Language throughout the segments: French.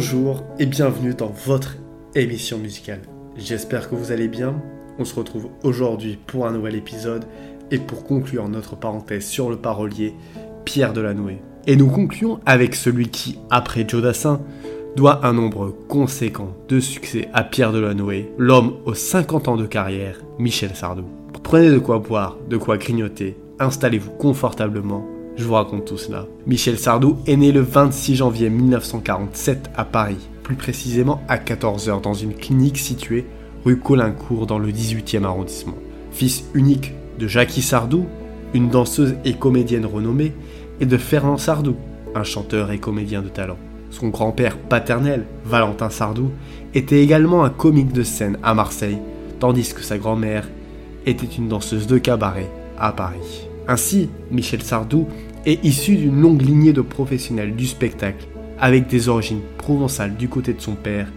Bonjour et bienvenue dans votre émission musicale. J'espère que vous allez bien. On se retrouve aujourd'hui pour un nouvel épisode et pour conclure notre parenthèse sur le parolier Pierre Delanoë. Et nous concluons avec celui qui, après Joe Dassin, doit un nombre conséquent de succès à Pierre Delanoë, l'homme aux 50 ans de carrière, Michel Sardou. Prenez de quoi boire, de quoi grignoter, installez-vous confortablement je vous raconte tout cela. Michel Sardou est né le 26 janvier 1947 à Paris, plus précisément à 14h dans une clinique située rue Colincourt dans le 18e arrondissement. Fils unique de Jackie Sardou, une danseuse et comédienne renommée, et de Fernand Sardou, un chanteur et comédien de talent. Son grand-père paternel, Valentin Sardou, était également un comique de scène à Marseille, tandis que sa grand-mère était une danseuse de cabaret à Paris. Ainsi, Michel Sardou est issu d'une longue lignée de professionnels du spectacle, avec des origines provençales du côté de son père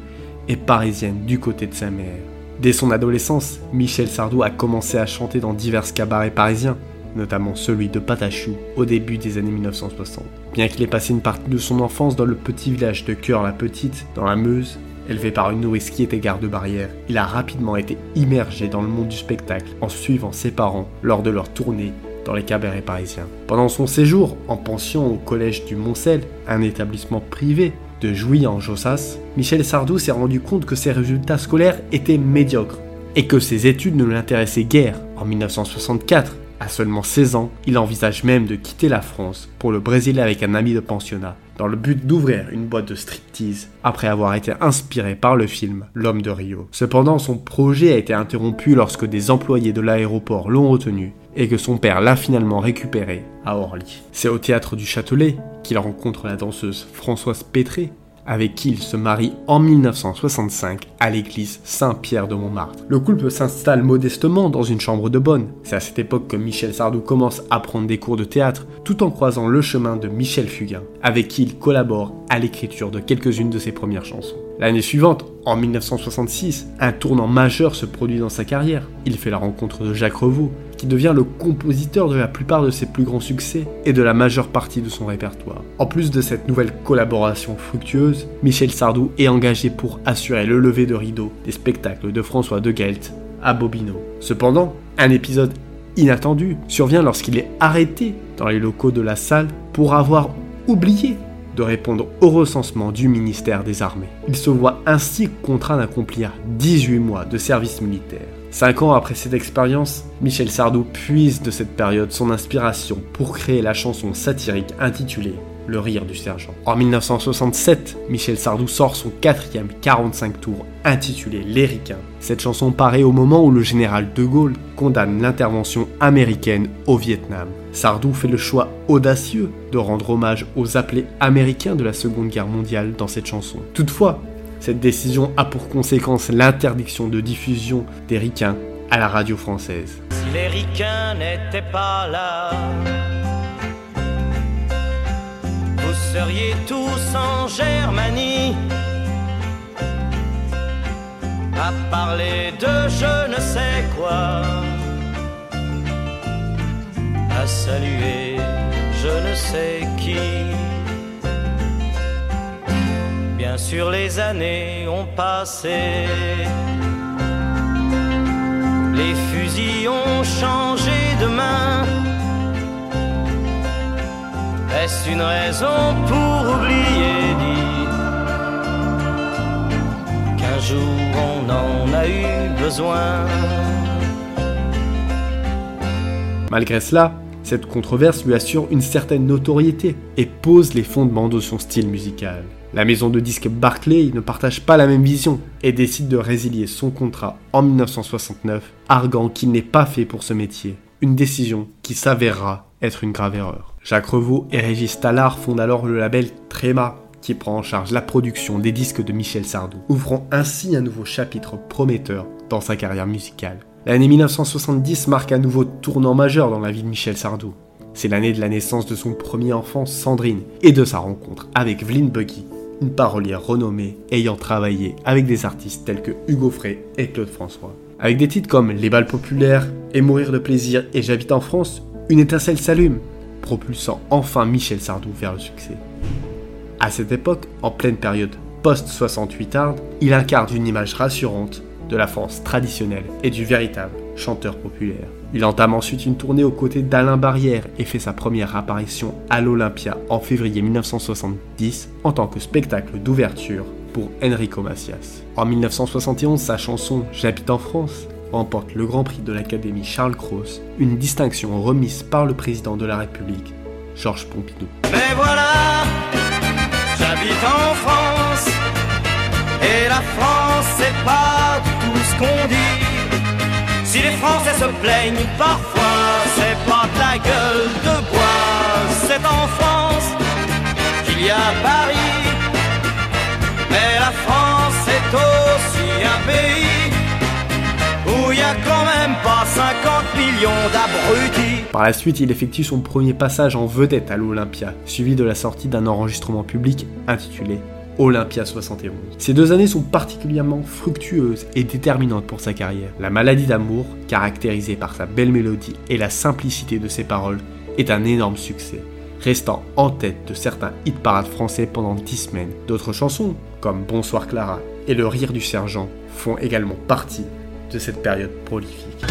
et parisiennes du côté de sa mère. Dès son adolescence, Michel Sardou a commencé à chanter dans divers cabarets parisiens, notamment celui de Patachou au début des années 1960. Bien qu'il ait passé une partie de son enfance dans le petit village de Cœur-la-Petite, dans la Meuse, élevé par une nourrice qui était garde-barrière, il a rapidement été immergé dans le monde du spectacle en suivant ses parents lors de leur tournée dans les cabarets parisiens. Pendant son séjour en pension au collège du Moncel, un établissement privé de Jouy en Jossas, Michel Sardou s'est rendu compte que ses résultats scolaires étaient médiocres et que ses études ne l'intéressaient guère. En 1964, à seulement 16 ans, il envisage même de quitter la France pour le Brésil avec un ami de pensionnat, dans le but d'ouvrir une boîte de striptease, après avoir été inspiré par le film L'homme de Rio. Cependant, son projet a été interrompu lorsque des employés de l'aéroport l'ont retenu et que son père l'a finalement récupéré à Orly. C'est au théâtre du Châtelet qu'il rencontre la danseuse Françoise Pétré, avec qui il se marie en 1965 à l'église Saint-Pierre de Montmartre. Le couple s'installe modestement dans une chambre de bonne. C'est à cette époque que Michel Sardou commence à prendre des cours de théâtre tout en croisant le chemin de Michel Fugain, avec qui il collabore à l'écriture de quelques-unes de ses premières chansons. L'année suivante, en 1966, un tournant majeur se produit dans sa carrière. Il fait la rencontre de Jacques Revaux, qui devient le compositeur de la plupart de ses plus grands succès et de la majeure partie de son répertoire. En plus de cette nouvelle collaboration fructueuse, Michel Sardou est engagé pour assurer le lever de rideau des spectacles de François de Gelt à Bobino. Cependant, un épisode inattendu survient lorsqu'il est arrêté dans les locaux de la salle pour avoir oublié de répondre au recensement du ministère des Armées. Il se voit ainsi contraint d'accomplir 18 mois de service militaire. Cinq ans après cette expérience, Michel Sardou puise de cette période son inspiration pour créer la chanson satirique intitulée le rire du sergent. En 1967, Michel Sardou sort son quatrième 45 tours intitulé Les. Cette chanson paraît au moment où le général de Gaulle condamne l'intervention américaine au Vietnam. Sardou fait le choix audacieux de rendre hommage aux appelés américains de la Seconde Guerre mondiale dans cette chanson. Toutefois, cette décision a pour conséquence l'interdiction de diffusion des ricains à la radio française. Si les ricains n'étaient pas là, vous seriez tous en Germanie à parler de je ne sais quoi, saluer je ne sais qui. Bien sûr, les années ont passé. Les fusils ont changé de main. Est-ce une raison pour oublier, dit qu'un jour on en a eu besoin Malgré cela, cette controverse lui assure une certaine notoriété et pose les fondements de son style musical. La maison de disques Barclay ne partage pas la même vision et décide de résilier son contrat en 1969, arguant qu'il n'est pas fait pour ce métier. Une décision qui s'avérera être une grave erreur. Jacques Revaux et Régis Tallard fondent alors le label Tréma, qui prend en charge la production des disques de Michel Sardou, ouvrant ainsi un nouveau chapitre prometteur dans sa carrière musicale. L'année 1970 marque un nouveau tournant majeur dans la vie de Michel Sardou. C'est l'année de la naissance de son premier enfant, Sandrine, et de sa rencontre avec Vlyn Buggy, une parolière renommée ayant travaillé avec des artistes tels que Hugo Frey et Claude François. Avec des titres comme Les balles populaires et Mourir de plaisir et J'habite en France, une étincelle s'allume, propulsant enfin Michel Sardou vers le succès. À cette époque, en pleine période post-68 hard, il incarne une image rassurante de la France traditionnelle et du véritable chanteur populaire. Il entame ensuite une tournée aux côtés d'Alain Barrière et fait sa première apparition à l'Olympia en février 1970 en tant que spectacle d'ouverture pour Enrico Macias. En 1971, sa chanson J'habite en France remporte le Grand Prix de l'Académie Charles Cros, une distinction remise par le président de la République, Georges Pompidou. Mais voilà, j'habite en France, et la France c'est pas Français se plaignent parfois, c'est pas de la gueule de bois, c'est en France qu'il y a Paris. Mais la France c'est aussi un pays où il y a quand même pas 50 millions d'abrutis. Par la suite, il effectue son premier passage en vedette à l'Olympia, suivi de la sortie d'un enregistrement public intitulé Olympia 71. Ces deux années sont particulièrement fructueuses et déterminantes pour sa carrière. La maladie d'amour, caractérisée par sa belle mélodie et la simplicité de ses paroles, est un énorme succès, restant en tête de certains hit parades français pendant 10 semaines. D'autres chansons, comme Bonsoir Clara et Le rire du sergent, font également partie de cette période prolifique.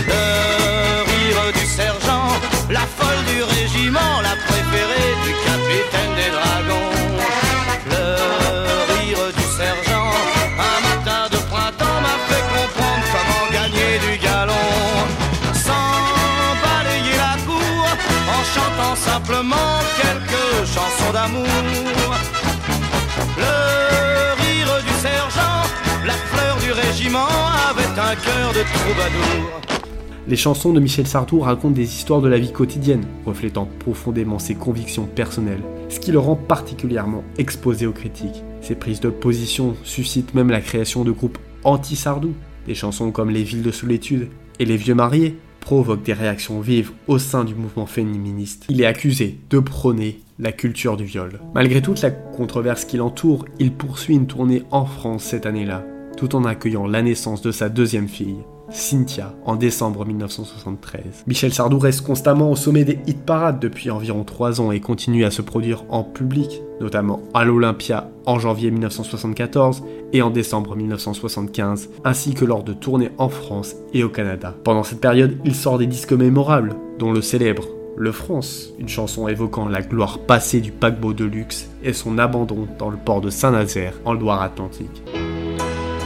Les chansons de Michel Sardou racontent des histoires de la vie quotidienne, reflétant profondément ses convictions personnelles, ce qui le rend particulièrement exposé aux critiques. Ses prises de position suscitent même la création de groupes anti-Sardou. Des chansons comme Les villes de solitude et Les vieux mariés provoquent des réactions vives au sein du mouvement féministe. Il est accusé de prôner la culture du viol. Malgré toute la controverse qui l'entoure, il poursuit une tournée en France cette année-là, tout en accueillant la naissance de sa deuxième fille, Cynthia, en décembre 1973. Michel Sardou reste constamment au sommet des hit parades depuis environ 3 ans et continue à se produire en public, notamment à l'Olympia en janvier 1974 et en décembre 1975, ainsi que lors de tournées en France et au Canada. Pendant cette période, il sort des disques mémorables, dont le célèbre le France, une chanson évoquant la gloire passée du paquebot de luxe et son abandon dans le port de Saint-Nazaire en Loire-Atlantique.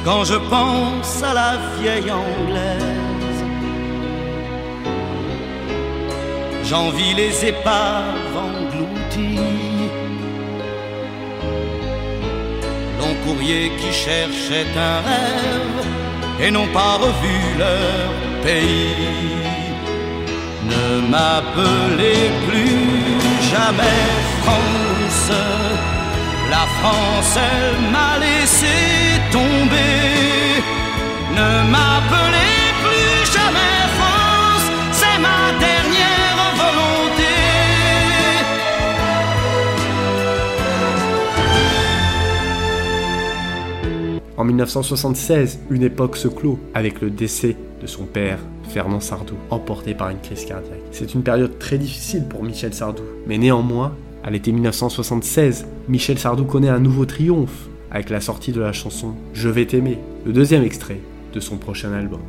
Quand je pense à la vieille anglaise, j'envie les épaves englouties. Long courrier qui cherchait un rêve et n'ont pas revu leur pays. Ne m'appelez plus jamais France. La France, elle m'a laissé tomber. Ne m'appelez En 1976, une époque se clôt avec le décès de son père, Fernand Sardou, emporté par une crise cardiaque. C'est une période très difficile pour Michel Sardou, mais néanmoins, à l'été 1976, Michel Sardou connaît un nouveau triomphe avec la sortie de la chanson Je vais t'aimer, le deuxième extrait de son prochain album.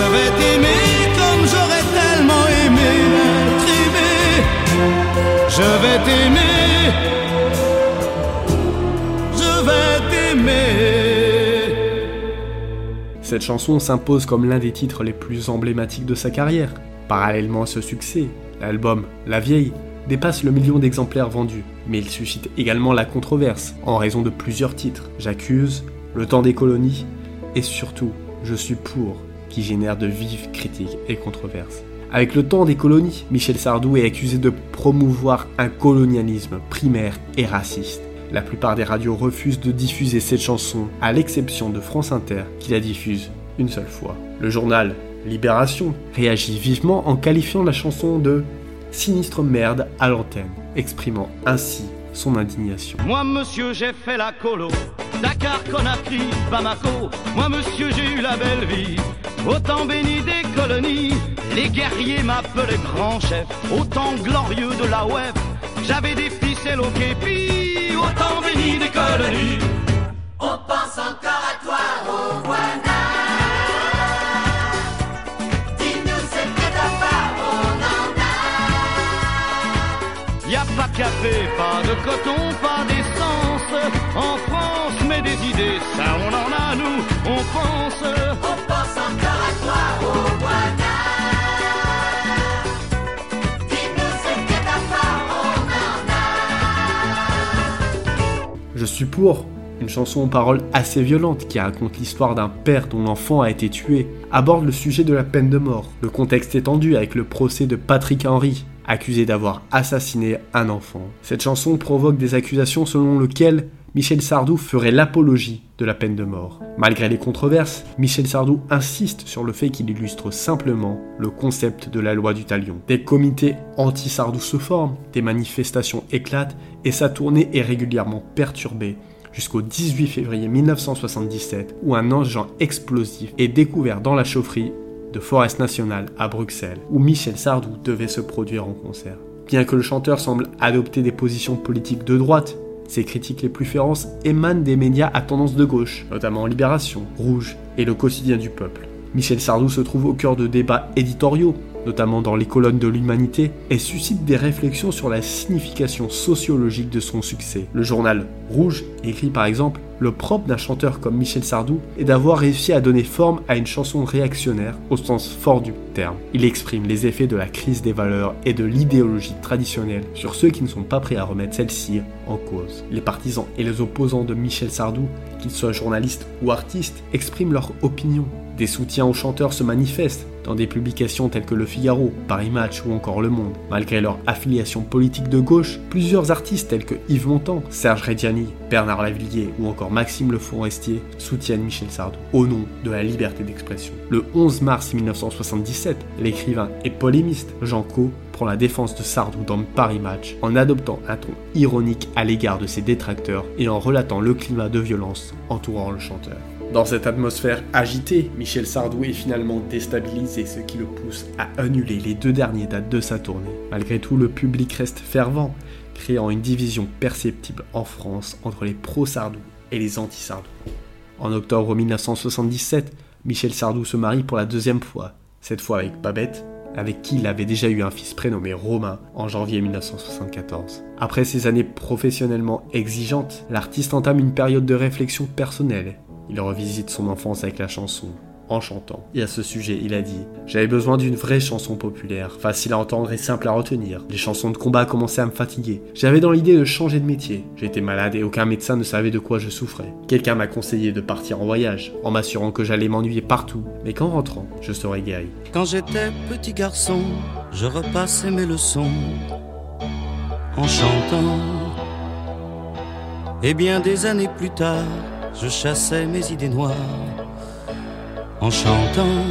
Je vais comme j'aurais tellement aimé. Je vais t'aimer. Cette chanson s'impose comme l'un des titres les plus emblématiques de sa carrière. Parallèlement à ce succès, l'album La Vieille dépasse le million d'exemplaires vendus, mais il suscite également la controverse en raison de plusieurs titres. J'accuse, Le temps des colonies et surtout Je suis pour, qui génère de vives critiques et controverses. Avec le temps des colonies, Michel Sardou est accusé de promouvoir un colonialisme primaire et raciste. La plupart des radios refusent de diffuser cette chanson, à l'exception de France Inter, qui la diffuse une seule fois. Le journal Libération réagit vivement en qualifiant la chanson de sinistre merde à l'antenne, exprimant ainsi son indignation. Moi, monsieur, j'ai fait la colo. Dakar, Conakry, Bamako. Moi, monsieur, j'ai eu la belle vie. Autant béni des colonies, les guerriers m'appelaient grand chef. Autant glorieux de la web, j'avais des ficelles au képi. Autant béni des colonies. On pense encore à toi, au Rwanda. Dis-nous ce que t'as pas, on en a. Y a pas de café, pas de coton, pas d'essence. En France, mais des idées, ça on en a nous, on pense. On pense Je suis pour. Une chanson aux paroles assez violentes qui raconte l'histoire d'un père dont l'enfant a été tué, aborde le sujet de la peine de mort. Le contexte est tendu avec le procès de Patrick Henry, accusé d'avoir assassiné un enfant. Cette chanson provoque des accusations selon lesquelles Michel Sardou ferait l'apologie de la peine de mort. Malgré les controverses, Michel Sardou insiste sur le fait qu'il illustre simplement le concept de la loi du talion. Des comités anti-Sardou se forment, des manifestations éclatent et sa tournée est régulièrement perturbée jusqu'au 18 février 1977 où un engin explosif est découvert dans la chaufferie de Forest National à Bruxelles où Michel Sardou devait se produire en concert. Bien que le chanteur semble adopter des positions politiques de droite, ses critiques les plus féroces émanent des médias à tendance de gauche, notamment Libération, Rouge et le quotidien du peuple. Michel Sardou se trouve au cœur de débats éditoriaux, notamment dans les colonnes de l'Humanité, et suscite des réflexions sur la signification sociologique de son succès. Le journal Rouge écrit par exemple Le propre d'un chanteur comme Michel Sardou est d'avoir réussi à donner forme à une chanson réactionnaire au sens fort du terme. Il exprime les effets de la crise des valeurs et de l'idéologie traditionnelle sur ceux qui ne sont pas prêts à remettre celle-ci en cause. Les partisans et les opposants de Michel Sardou, qu'ils soient journalistes ou artistes, expriment leur opinion. Des soutiens aux chanteurs se manifestent dans des publications telles que Le Figaro, Paris Match ou encore Le Monde. Malgré leur affiliation politique de gauche, plusieurs artistes tels que Yves Montand, Serge Reggiani, Bernard Lavillier ou encore Maxime Le Forestier soutiennent Michel Sardou au nom de la liberté d'expression. Le 11 mars 1977, l'écrivain et polémiste Jean Co prend la défense de Sardou dans Paris Match en adoptant un ton ironique à l'égard de ses détracteurs et en relatant le climat de violence entourant le chanteur. Dans cette atmosphère agitée, Michel Sardou est finalement déstabilisé, ce qui le pousse à annuler les deux dernières dates de sa tournée. Malgré tout, le public reste fervent, créant une division perceptible en France entre les pro-Sardou et les anti-Sardou. En octobre 1977, Michel Sardou se marie pour la deuxième fois, cette fois avec Babette, avec qui il avait déjà eu un fils prénommé Romain en janvier 1974. Après ces années professionnellement exigeantes, l'artiste entame une période de réflexion personnelle il revisite son enfance avec la chanson, en chantant. Et à ce sujet, il a dit J'avais besoin d'une vraie chanson populaire, facile à entendre et simple à retenir. Les chansons de combat commençaient à me fatiguer. J'avais dans l'idée de changer de métier. J'étais malade et aucun médecin ne savait de quoi je souffrais. Quelqu'un m'a conseillé de partir en voyage, en m'assurant que j'allais m'ennuyer partout, mais qu'en rentrant, je serais guéri. Quand j'étais petit garçon, je repassais mes leçons en chantant. Et bien des années plus tard, je chassais mes idées noires en chantant.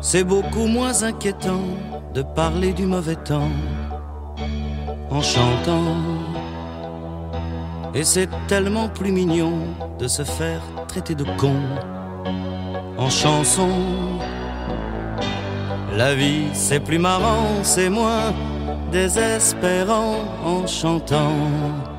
C'est beaucoup moins inquiétant de parler du mauvais temps en chantant. Et c'est tellement plus mignon de se faire traiter de con en chanson. La vie c'est plus marrant, c'est moins désespérant en chantant.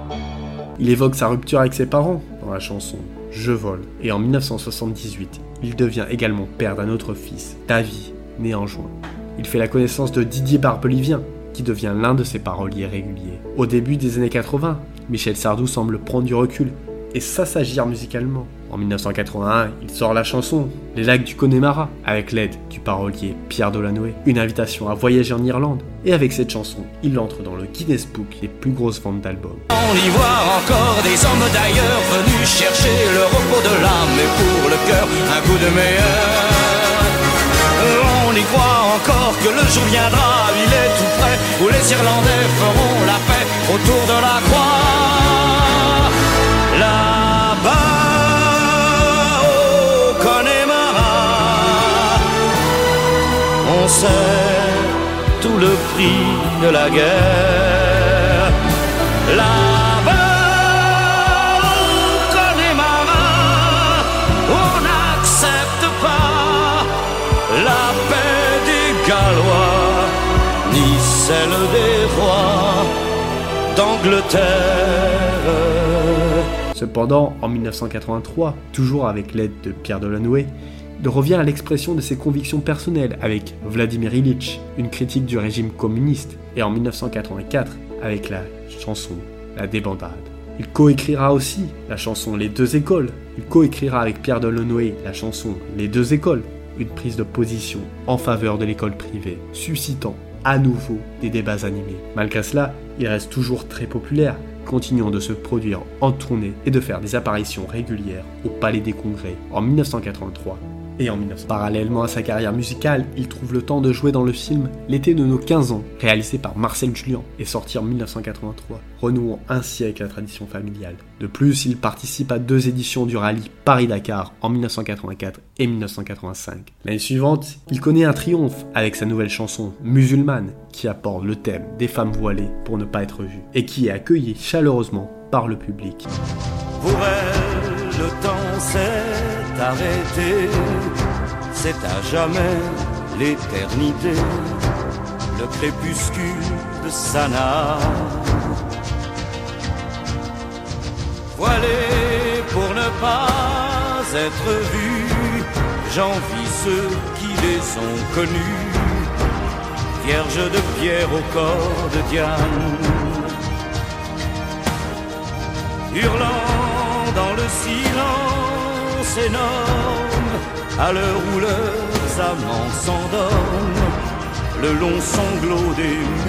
Il évoque sa rupture avec ses parents dans la chanson Je vole et en 1978, il devient également père d'un autre fils, Davy, né en juin. Il fait la connaissance de Didier Barbelivien, qui devient l'un de ses paroliers réguliers. Au début des années 80, Michel Sardou semble prendre du recul et s'assagir musicalement. En 1981, il sort la chanson Les lacs du Connemara avec l'aide du parolier Pierre Delanoë, une invitation à voyager en Irlande. Et avec cette chanson, il entre dans le Guinness Book des plus grosses ventes d'albums. On y voit encore des hommes d'ailleurs venus chercher le repos de l'âme et pour le cœur un coup de meilleur. On y croit encore que le jour viendra, il est tout près, où les Irlandais feront la paix autour de la croix. Sait tout le prix de la guerre. Là-bas, on on n'accepte pas la paix des Gallois, ni celle des rois d'Angleterre. Cependant, en 1983, toujours avec l'aide de Pierre Delanoë, revient à l'expression de ses convictions personnelles avec Vladimir Ilitch, une critique du régime communiste, et en 1984 avec la chanson La débandade. Il coécrira aussi la chanson Les deux écoles. Il coécrira avec Pierre Delanoë la chanson Les deux écoles, une prise de position en faveur de l'école privée, suscitant à nouveau des débats animés. Malgré cela, il reste toujours très populaire, continuant de se produire en tournée et de faire des apparitions régulières au Palais des Congrès en 1983 et en 1900. Parallèlement à sa carrière musicale, il trouve le temps de jouer dans le film L'été de nos 15 ans, réalisé par Marcel Julien et sorti en 1983, renouant ainsi avec la tradition familiale. De plus, il participe à deux éditions du rallye Paris-Dakar en 1984 et 1985. L'année suivante, il connaît un triomphe avec sa nouvelle chanson Musulmane, qui apporte le thème des femmes voilées pour ne pas être vues, et qui est accueilli chaleureusement par le public. Pour elle, le temps s'est arrêté, c'est à jamais l'éternité, le crépuscule de Sana. Voilé pour ne pas être vu, j'envie ceux qui les ont connus, vierges de pierre au corps de Diane. Hurlant dans le silence à l'heure où amants s'endorment, le long sanglot des.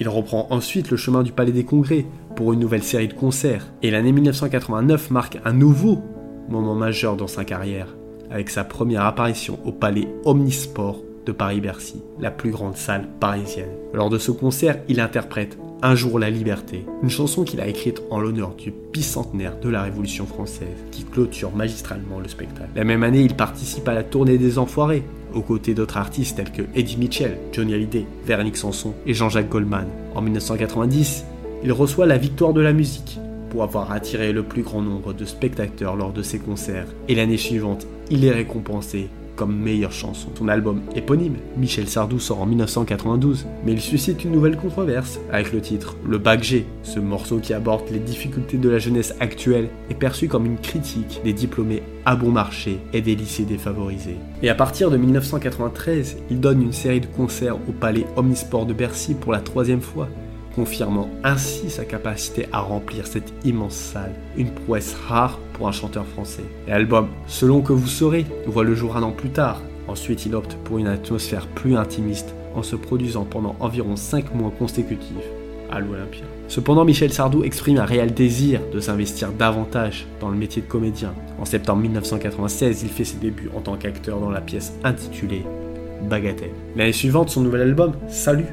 Il reprend ensuite le chemin du Palais des Congrès pour une nouvelle série de concerts, et l'année 1989 marque un nouveau moment majeur dans sa carrière, avec sa première apparition au Palais Omnisport de Paris-Bercy, la plus grande salle parisienne. Lors de ce concert, il interprète Un jour la liberté, une chanson qu'il a écrite en l'honneur du bicentenaire de la Révolution française, qui clôture magistralement le spectacle. La même année, il participe à la tournée des Enfoirés, aux côtés d'autres artistes tels que Eddie Mitchell, Johnny Hallyday, Véronique Sanson et Jean-Jacques Goldman. En 1990, il reçoit la victoire de la musique pour avoir attiré le plus grand nombre de spectateurs lors de ses concerts. Et l'année suivante, il est récompensé comme meilleure chanson. Son album éponyme, Michel Sardou, sort en 1992, mais il suscite une nouvelle controverse avec le titre Le Bac. Ce morceau qui aborde les difficultés de la jeunesse actuelle est perçu comme une critique des diplômés à bon marché et des lycées défavorisés. Et à partir de 1993, il donne une série de concerts au Palais Omnisport de Bercy pour la troisième fois confirmant ainsi sa capacité à remplir cette immense salle, une prouesse rare un chanteur français. L'album Selon que vous saurez voit le jour un an plus tard. Ensuite, il opte pour une atmosphère plus intimiste en se produisant pendant environ 5 mois consécutifs à l'Olympia. Cependant, Michel Sardou exprime un réel désir de s'investir davantage dans le métier de comédien. En septembre 1996, il fait ses débuts en tant qu'acteur dans la pièce intitulée Bagatelle. L'année suivante, son nouvel album, Salut,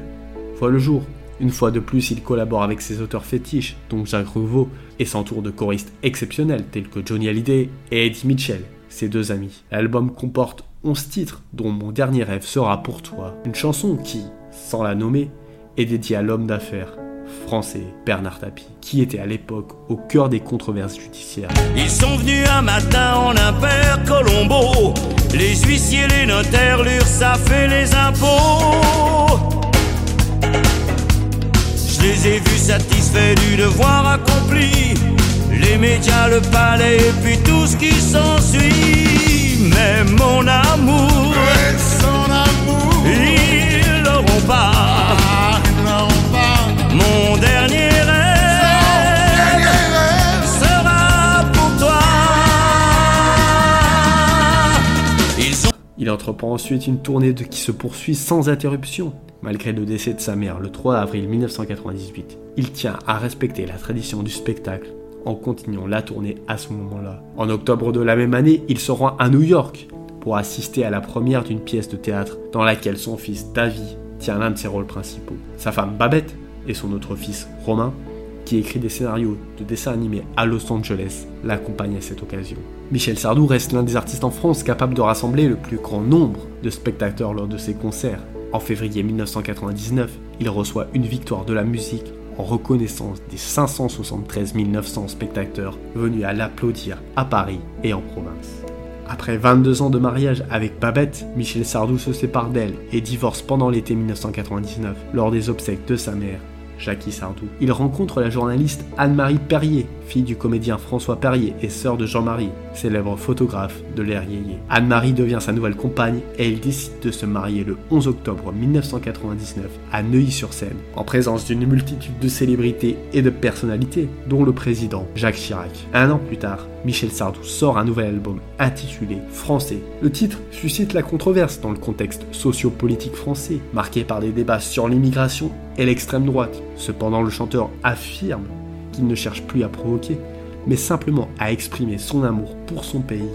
voit le jour. Une fois de plus, il collabore avec ses auteurs fétiches, dont Jacques Rouveau, et s'entoure de choristes exceptionnels tels que Johnny Hallyday et Eddie Mitchell, ses deux amis. L'album comporte 11 titres, dont Mon dernier rêve sera pour toi, une chanson qui, sans la nommer, est dédiée à l'homme d'affaires français Bernard Tapie, qui était à l'époque au cœur des controverses judiciaires. Ils sont venus un matin en impair Colombo, les huissiers, les notaires, l'URSSAF et les impôts. Je les ai vus satisfaits du devoir accompli. Les médias, le palais et puis tout ce qui s'ensuit. Mais mon amour, son amour, ils l'auront pas. Mon dernier rêve sera pour toi. Ils ont Il entreprend ensuite une tournée de qui se poursuit sans interruption. Malgré le décès de sa mère le 3 avril 1998, il tient à respecter la tradition du spectacle en continuant la tournée à ce moment-là. En octobre de la même année, il se rend à New York pour assister à la première d'une pièce de théâtre dans laquelle son fils Davy tient l'un de ses rôles principaux. Sa femme Babette et son autre fils Romain qui écrit des scénarios de dessins animés à Los Angeles, l'accompagne à cette occasion. Michel Sardou reste l'un des artistes en France capable de rassembler le plus grand nombre de spectateurs lors de ses concerts. En février 1999, il reçoit une victoire de la musique en reconnaissance des 573 900 spectateurs venus à l'applaudir à Paris et en province. Après 22 ans de mariage avec Babette, Michel Sardou se sépare d'elle et divorce pendant l'été 1999 lors des obsèques de sa mère Jackie Sardou. Il rencontre la journaliste Anne-Marie Perrier, fille du comédien François Perrier et sœur de Jean-Marie, célèbre photographe de l'ère yéyé. Anne-Marie devient sa nouvelle compagne et il décide de se marier le 11 octobre 1999 à Neuilly-sur-Seine, en présence d'une multitude de célébrités et de personnalités, dont le président Jacques Chirac. Un an plus tard, Michel Sardou sort un nouvel album intitulé Français. Le titre suscite la controverse dans le contexte sociopolitique français, marqué par des débats sur l'immigration et l'extrême droite. Cependant, le chanteur affirme qu'il ne cherche plus à provoquer, mais simplement à exprimer son amour pour son pays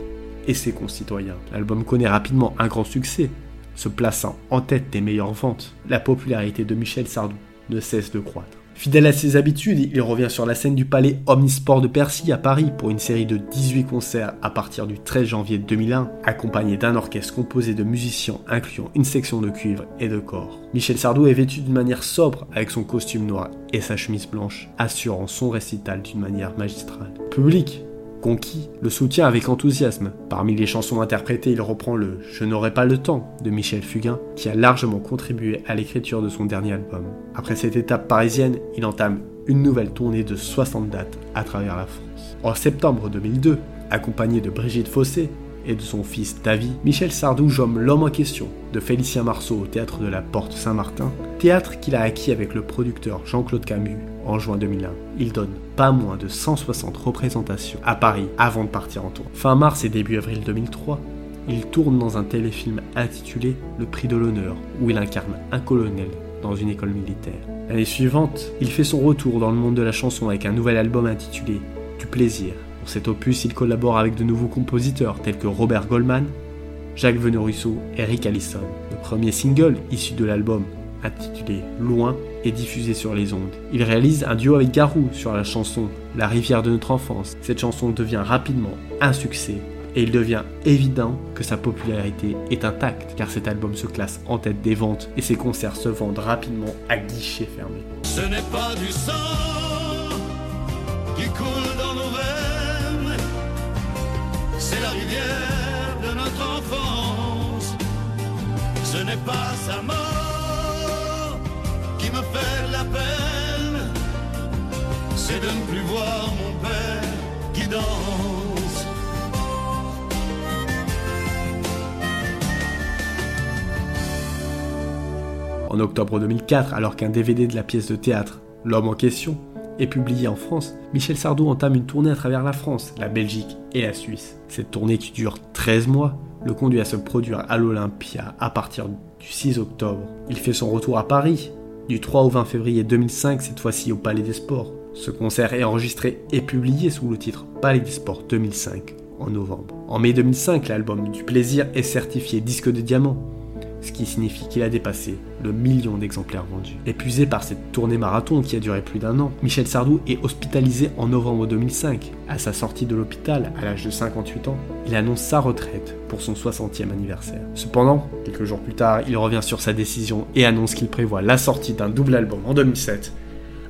et ses concitoyens. L'album connaît rapidement un grand succès, se plaçant en tête des meilleures ventes. La popularité de Michel Sardou ne cesse de croître. Fidèle à ses habitudes, il revient sur la scène du palais Omnisport de Percy à Paris pour une série de 18 concerts à partir du 13 janvier 2001, accompagné d'un orchestre composé de musiciens incluant une section de cuivre et de corps. Michel Sardou est vêtu d'une manière sobre avec son costume noir et sa chemise blanche, assurant son récital d'une manière magistrale. Public conquis le soutient avec enthousiasme. Parmi les chansons interprétées, il reprend le Je n'aurai pas le temps de Michel Fugain, qui a largement contribué à l'écriture de son dernier album. Après cette étape parisienne, il entame une nouvelle tournée de 60 dates à travers la France. En septembre 2002, accompagné de Brigitte Fossé, et de son fils David, Michel Sardou jomme L'homme en question de Félicien Marceau au théâtre de la Porte Saint-Martin, théâtre qu'il a acquis avec le producteur Jean-Claude Camus en juin 2001. Il donne pas moins de 160 représentations à Paris avant de partir en tour. Fin mars et début avril 2003, il tourne dans un téléfilm intitulé Le prix de l'honneur, où il incarne un colonel dans une école militaire. L'année suivante, il fait son retour dans le monde de la chanson avec un nouvel album intitulé Du plaisir, pour cet opus, il collabore avec de nouveaux compositeurs tels que Robert Goldman, Jacques Venorousseau et Rick Allison. Le premier single, issu de l'album, intitulé Loin, est diffusé sur les ondes. Il réalise un duo avec Garou sur la chanson La rivière de notre enfance. Cette chanson devient rapidement un succès et il devient évident que sa popularité est intacte car cet album se classe en tête des ventes et ses concerts se vendent rapidement à guichet fermé. Ce n'est pas du sang mon père qui danse. En octobre 2004, alors qu'un DVD de la pièce de théâtre L'homme en question est publié en France, Michel Sardou entame une tournée à travers la France, la Belgique et la Suisse. Cette tournée qui dure 13 mois le conduit à se produire à l'Olympia à partir du 6 octobre. Il fait son retour à Paris du 3 au 20 février 2005, cette fois-ci au Palais des Sports. Ce concert est enregistré et publié sous le titre Palais des Sports 2005 en novembre. En mai 2005, l'album Du Plaisir est certifié disque de diamant ce qui signifie qu'il a dépassé le million d'exemplaires vendus. Épuisé par cette tournée marathon qui a duré plus d'un an, Michel Sardou est hospitalisé en novembre 2005. À sa sortie de l'hôpital, à l'âge de 58 ans, il annonce sa retraite pour son 60e anniversaire. Cependant, quelques jours plus tard, il revient sur sa décision et annonce qu'il prévoit la sortie d'un double album en 2007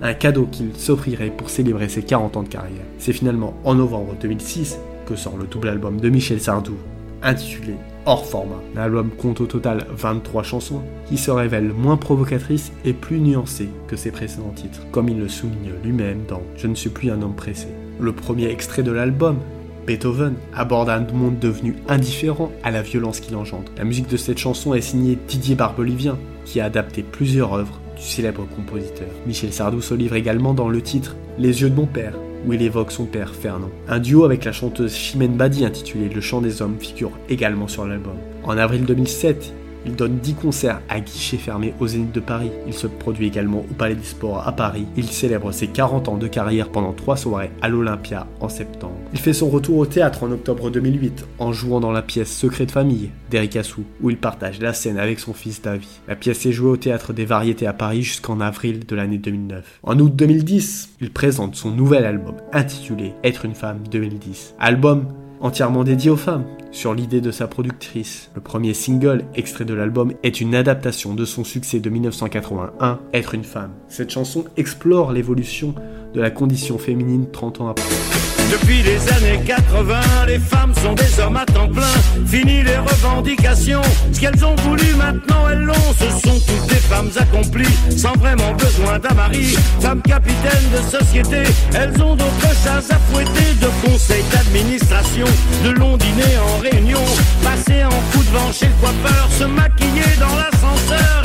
un cadeau qu'il s'offrirait pour célébrer ses 40 ans de carrière. C'est finalement en novembre 2006 que sort le double album de Michel Sardou, intitulé hors format. L'album compte au total 23 chansons qui se révèlent moins provocatrices et plus nuancées que ses précédents titres, comme il le souligne lui-même dans Je ne suis plus un homme pressé. Le premier extrait de l'album, Beethoven aborde un monde devenu indifférent à la violence qu'il engendre. La musique de cette chanson est signée Didier Barbelivien, qui a adapté plusieurs œuvres célèbre compositeur. Michel Sardou se livre également dans le titre Les yeux de mon père, où il évoque son père Fernand. Un duo avec la chanteuse Chimène Badi intitulé Le chant des hommes figure également sur l'album. En avril 2007, Il donne 10 concerts à guichet fermé au Zénith de Paris. Il se produit également au Palais des Sports à Paris. Il célèbre ses 40 ans de carrière pendant 3 soirées à l'Olympia en septembre. Il fait son retour au théâtre en octobre 2008 en jouant dans la pièce Secret de famille d'Eric Assou où il partage la scène avec son fils David. La pièce est jouée au théâtre des Variétés à Paris jusqu'en avril de l'année 2009. En août 2010, il présente son nouvel album intitulé Être une femme 2010. Album entièrement dédié aux femmes, sur l'idée de sa productrice. Le premier single, extrait de l'album, est une adaptation de son succès de 1981, Être une femme. Cette chanson explore l'évolution de la condition féminine 30 ans après. Depuis les années 80, les femmes sont des hommes à temps plein. Fini les revendications. Ce qu'elles ont voulu, maintenant elles l'ont. Ce sont toutes des femmes accomplies, sans vraiment besoin d'un mari. Femmes capitaines de société, elles ont d'autres chats à fouetter. De conseils d'administration, de longs dîners en réunion. Passer en coup de vent chez le coiffeur, se maquiller dans l'ascenseur.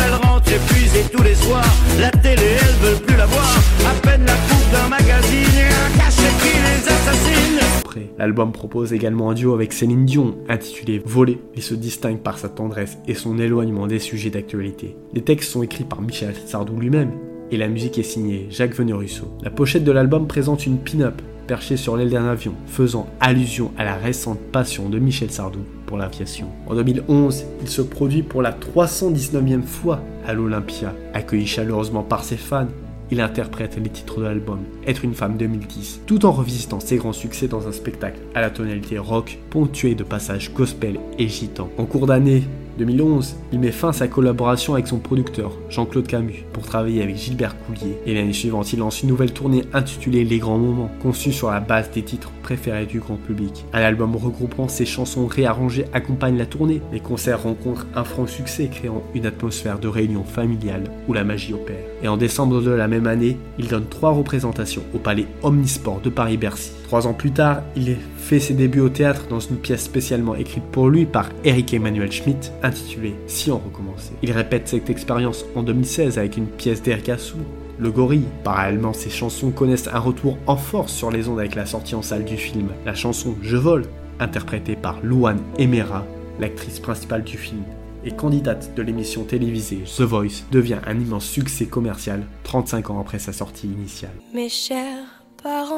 Tous les soirs. La télé, elles veulent plus la voir. À peine la d'un magazine et un cachet qui les assassine. Après, l'album propose également un duo avec Céline Dion, intitulé Voler. Il se distingue par sa tendresse et son éloignement des sujets d'actualité. Les textes sont écrits par Michel Sardou lui-même, et la musique est signée Jacques Venerusso. La pochette de l'album présente une pin-up perchée sur l'aile d'un avion, faisant allusion à la récente passion de Michel Sardou l'aviation. En 2011, il se produit pour la 319e fois à l'Olympia, accueilli chaleureusement par ses fans il interprète les titres de l'album Être une femme 2010, tout en revisitant ses grands succès dans un spectacle à la tonalité rock, ponctué de passages gospel et gitan. En cours d'année 2011, il met fin à sa collaboration avec son producteur, Jean-Claude Camus, pour travailler avec Gilbert Coulier. Et l'année suivante, il lance une nouvelle tournée intitulée Les Grands Moments, conçue sur la base des titres préférés du grand public. Un album regroupant ses chansons réarrangées accompagne la tournée. Les concerts rencontrent un franc succès, créant une atmosphère de réunion familiale où la magie opère. Et en décembre de la même année, il donne trois représentations au Palais Omnisport de Paris-Bercy. Trois ans plus tard, il fait ses débuts au théâtre dans une pièce spécialement écrite pour lui par Eric Emmanuel Schmitt, intitulée Si on recommençait. Il répète cette expérience en 2016 avec une pièce d'Eric Assou, le gorille. Parallèlement, ses chansons connaissent un retour en force sur les ondes avec la sortie en salle du film. La chanson Je vole, interprétée par Louane Emera, l'actrice principale du film, et candidate de l'émission télévisée The Voice, devient un immense succès commercial 35 ans après sa sortie initiale. Mes chers parents,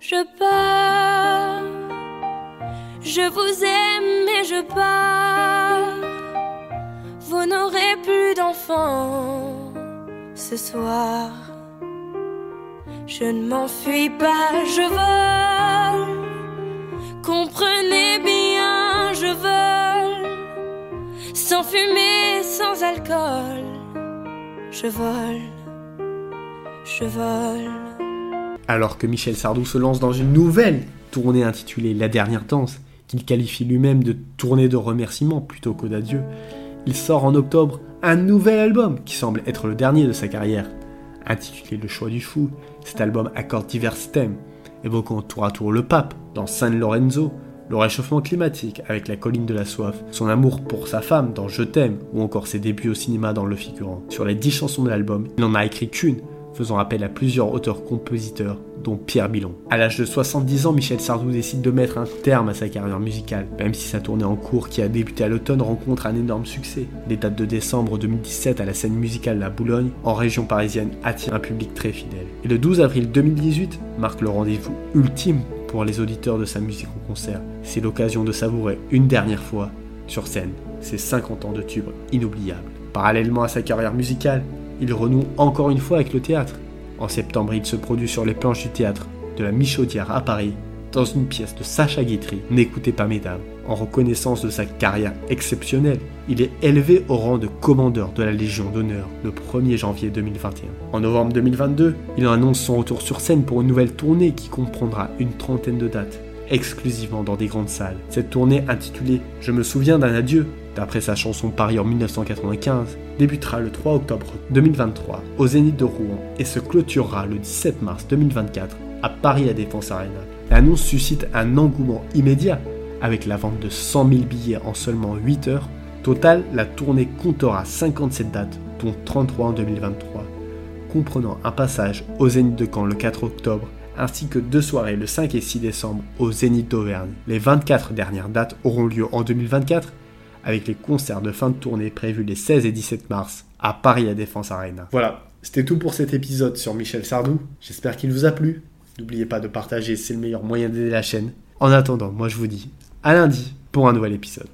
je pars. Je vous aime et je pars. Vous n'aurez plus d'enfants ce soir. Je ne m'enfuis pas, je vole. Comprenez bien, je vole. Sans fumée, sans alcool. Je vole, je vole. Alors que Michel Sardou se lance dans une nouvelle tournée intitulée La dernière danse, qu'il qualifie lui-même de tournée de remerciement plutôt que d'adieu, il sort en octobre un nouvel album qui semble être le dernier de sa carrière. Intitulé Le choix du fou, cet album accorde divers thèmes, évoquant tour à tour le pape dans San Lorenzo, le réchauffement climatique avec la colline de la soif, son amour pour sa femme dans Je t'aime ou encore ses débuts au cinéma dans Le figurant. Sur les dix chansons de l'album, il n'en a écrit qu'une, faisant appel à plusieurs auteurs-compositeurs, dont Pierre Bilon. À l'âge de 70 ans, Michel Sardou décide de mettre un terme à sa carrière musicale, même si sa tournée en cours qui a débuté à l'automne rencontre un énorme succès. Les dates de décembre 2017 à la scène musicale La Boulogne, en région parisienne, attirent un public très fidèle. Et le 12 avril 2018 marque le rendez-vous ultime pour les auditeurs de sa musique en concert. C'est l'occasion de savourer une dernière fois, sur scène, ses 50 ans de tubes inoubliables. Parallèlement à sa carrière musicale, il renoue encore une fois avec le théâtre. En septembre, il se produit sur les planches du théâtre de la Michaudière à Paris, dans une pièce de Sacha Guitry, N'écoutez pas mesdames. En reconnaissance de sa carrière exceptionnelle, il est élevé au rang de commandeur de la Légion d'honneur le 1er janvier 2021. En novembre 2022, il annonce son retour sur scène pour une nouvelle tournée qui comprendra une trentaine de dates, exclusivement dans des grandes salles. Cette tournée intitulée Je me souviens d'un adieu, d'après sa chanson Paris en 1995, débutera le 3 octobre 2023 au Zénith de Rouen et se clôturera le 17 mars 2024 à Paris La Défense Arena. L'annonce suscite un engouement immédiat avec la vente de 100 000 billets en seulement 8 heures. Total, la tournée comptera 57 dates, dont 33 en 2023, comprenant un passage au Zénith de Caen le 4 octobre ainsi que deux soirées le 5 et 6 décembre au Zénith d'Auvergne. Les 24 dernières dates auront lieu en 2024 avec les concerts de fin de tournée prévus les 16 et 17 mars à Paris La Défense Arena. Voilà, c'était tout pour cet épisode sur Michel Sardou. J'espère qu'il vous a plu. N'oubliez pas de partager, c'est le meilleur moyen d'aider la chaîne. En attendant, moi je vous dis à lundi pour un nouvel épisode.